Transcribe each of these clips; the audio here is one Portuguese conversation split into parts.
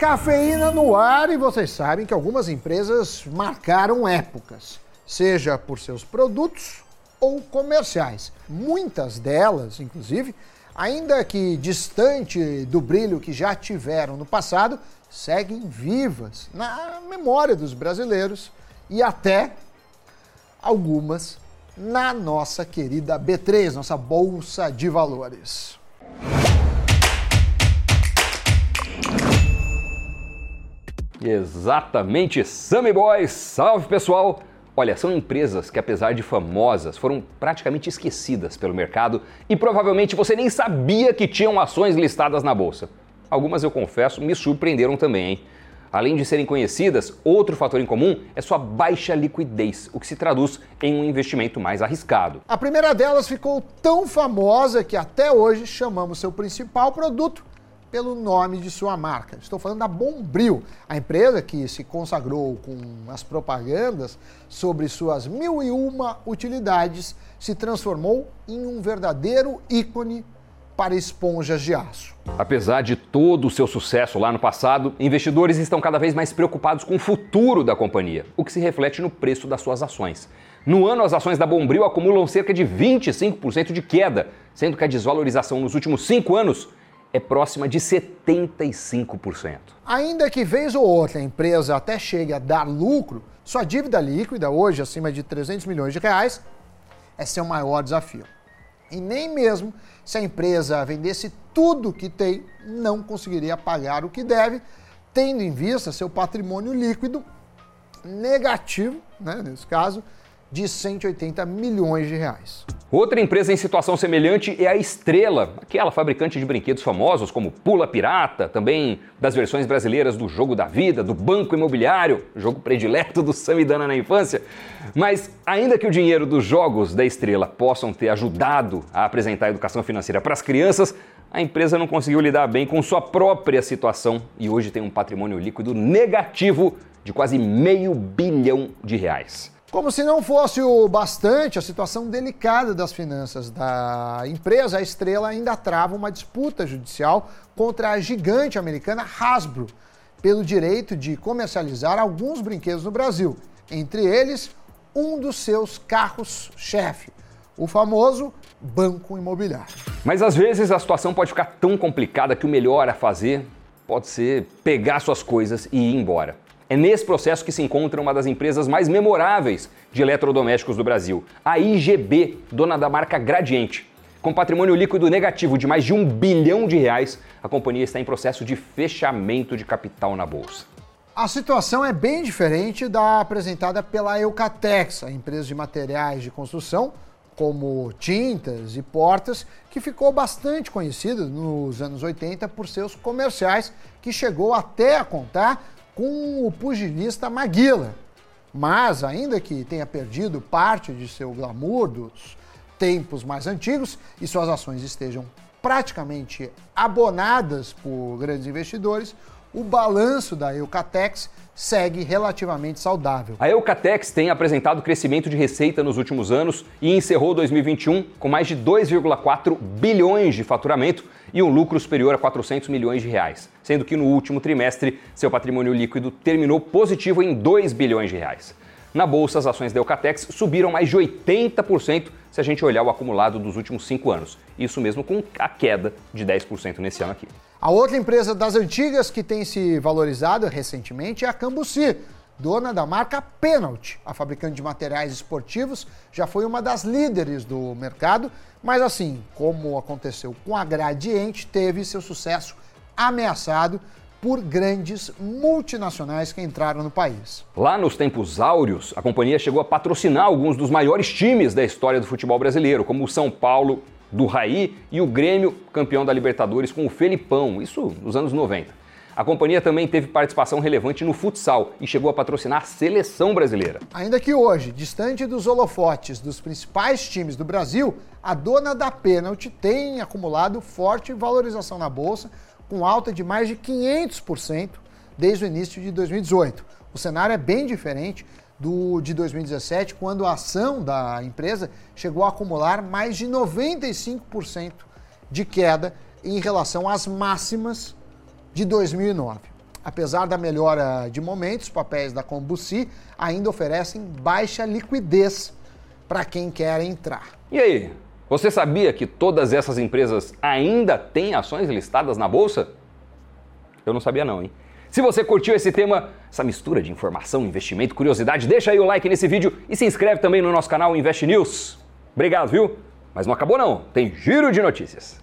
Cafeína no ar e vocês sabem que algumas empresas marcaram épocas, seja por seus produtos ou comerciais. Muitas delas, inclusive, ainda que distante do brilho que já tiveram no passado, seguem vivas na memória dos brasileiros e até algumas na nossa querida B3, nossa bolsa de valores. Exatamente, Sammy Boys! Salve pessoal! Olha, são empresas que, apesar de famosas, foram praticamente esquecidas pelo mercado e provavelmente você nem sabia que tinham ações listadas na bolsa. Algumas, eu confesso, me surpreenderam também, hein? Além de serem conhecidas, outro fator em comum é sua baixa liquidez, o que se traduz em um investimento mais arriscado. A primeira delas ficou tão famosa que até hoje chamamos seu principal produto pelo nome de sua marca. Estou falando da Bombril, a empresa que se consagrou com as propagandas sobre suas mil e uma utilidades, se transformou em um verdadeiro ícone para esponjas de aço. Apesar de todo o seu sucesso lá no passado, investidores estão cada vez mais preocupados com o futuro da companhia, o que se reflete no preço das suas ações. No ano, as ações da Bombril acumulam cerca de 25% de queda, sendo que a desvalorização nos últimos cinco anos é próxima de 75%. Ainda que vez ou outra a empresa até chegue a dar lucro, sua dívida líquida, hoje acima de 300 milhões de reais, é seu maior desafio. E nem mesmo se a empresa vendesse tudo que tem, não conseguiria pagar o que deve, tendo em vista seu patrimônio líquido negativo, né, nesse caso, de 180 milhões de reais. Outra empresa em situação semelhante é a Estrela, aquela fabricante de brinquedos famosos como Pula Pirata, também das versões brasileiras do Jogo da Vida, do Banco Imobiliário, jogo predileto do Samidana na infância. Mas ainda que o dinheiro dos jogos da Estrela possam ter ajudado a apresentar a educação financeira para as crianças, a empresa não conseguiu lidar bem com sua própria situação e hoje tem um patrimônio líquido negativo de quase meio bilhão de reais. Como se não fosse o bastante a situação delicada das finanças da empresa, a Estrela ainda trava uma disputa judicial contra a gigante americana Hasbro pelo direito de comercializar alguns brinquedos no Brasil, entre eles um dos seus carros-chefe, o famoso Banco Imobiliário. Mas às vezes a situação pode ficar tão complicada que o melhor a fazer pode ser pegar suas coisas e ir embora. É nesse processo que se encontra uma das empresas mais memoráveis de eletrodomésticos do Brasil, a IGB, dona da marca Gradiente. Com patrimônio líquido negativo de mais de um bilhão de reais, a companhia está em processo de fechamento de capital na bolsa. A situação é bem diferente da apresentada pela Eucatex, a empresa de materiais de construção, como tintas e portas, que ficou bastante conhecida nos anos 80 por seus comerciais, que chegou até a contar com o pugilista Maguila. Mas, ainda que tenha perdido parte de seu glamour dos tempos mais antigos e suas ações estejam praticamente abonadas por grandes investidores, o balanço da Eucatex segue relativamente saudável. A Eucatex tem apresentado crescimento de receita nos últimos anos e encerrou 2021 com mais de 2,4 bilhões de faturamento e um lucro superior a 400 milhões de reais, sendo que no último trimestre seu patrimônio líquido terminou positivo em 2 bilhões de reais. Na bolsa, as ações da Eucatex subiram mais de 80% se a gente olhar o acumulado dos últimos cinco anos. Isso mesmo com a queda de 10% nesse ano aqui. A outra empresa das antigas que tem se valorizado recentemente é a Cambuci, dona da marca Penalty. A fabricante de materiais esportivos já foi uma das líderes do mercado, mas assim, como aconteceu com a Gradiente, teve seu sucesso ameaçado por grandes multinacionais que entraram no país. Lá nos tempos áureos, a companhia chegou a patrocinar alguns dos maiores times da história do futebol brasileiro, como o São Paulo do Raí e o Grêmio, campeão da Libertadores com o Felipão, isso nos anos 90. A companhia também teve participação relevante no futsal e chegou a patrocinar a seleção brasileira. Ainda que hoje, distante dos holofotes dos principais times do Brasil, a dona da pênalti tem acumulado forte valorização na bolsa, com alta de mais de 500% desde o início de 2018. O cenário é bem diferente do de 2017, quando a ação da empresa chegou a acumular mais de 95% de queda em relação às máximas de 2009. Apesar da melhora de momentos, os papéis da Combuci ainda oferecem baixa liquidez para quem quer entrar. E aí, você sabia que todas essas empresas ainda têm ações listadas na bolsa? Eu não sabia não, hein? Se você curtiu esse tema, essa mistura de informação, investimento, curiosidade, deixa aí o like nesse vídeo e se inscreve também no nosso canal Invest News. Obrigado, viu? Mas não acabou não, tem giro de notícias.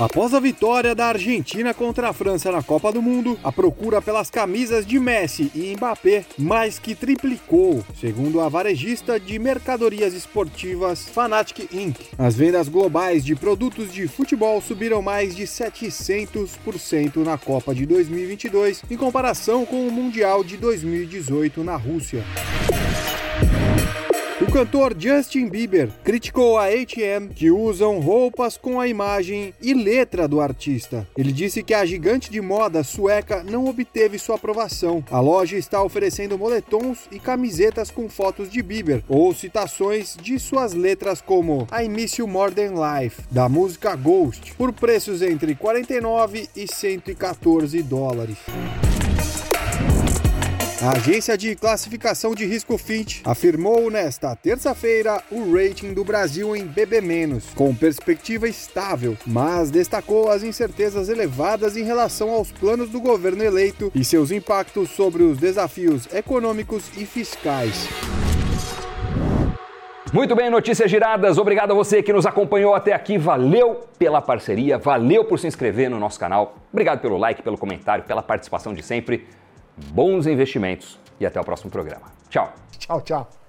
Após a vitória da Argentina contra a França na Copa do Mundo, a procura pelas camisas de Messi e Mbappé mais que triplicou, segundo a varejista de mercadorias esportivas Fanatic Inc. As vendas globais de produtos de futebol subiram mais de 700% na Copa de 2022, em comparação com o Mundial de 2018 na Rússia. O cantor Justin Bieber criticou a H&M que usam roupas com a imagem e letra do artista. Ele disse que a gigante de moda sueca não obteve sua aprovação. A loja está oferecendo moletons e camisetas com fotos de Bieber ou citações de suas letras como I Miss You More Than Life, da música Ghost, por preços entre 49 e 114 dólares. A agência de classificação de risco Fitch afirmou nesta terça-feira o rating do Brasil em BB-, com perspectiva estável, mas destacou as incertezas elevadas em relação aos planos do governo eleito e seus impactos sobre os desafios econômicos e fiscais. Muito bem, notícias giradas. Obrigado a você que nos acompanhou até aqui. Valeu pela parceria, valeu por se inscrever no nosso canal. Obrigado pelo like, pelo comentário, pela participação de sempre bons investimentos e até o próximo programa. Tchau. Tchau, tchau.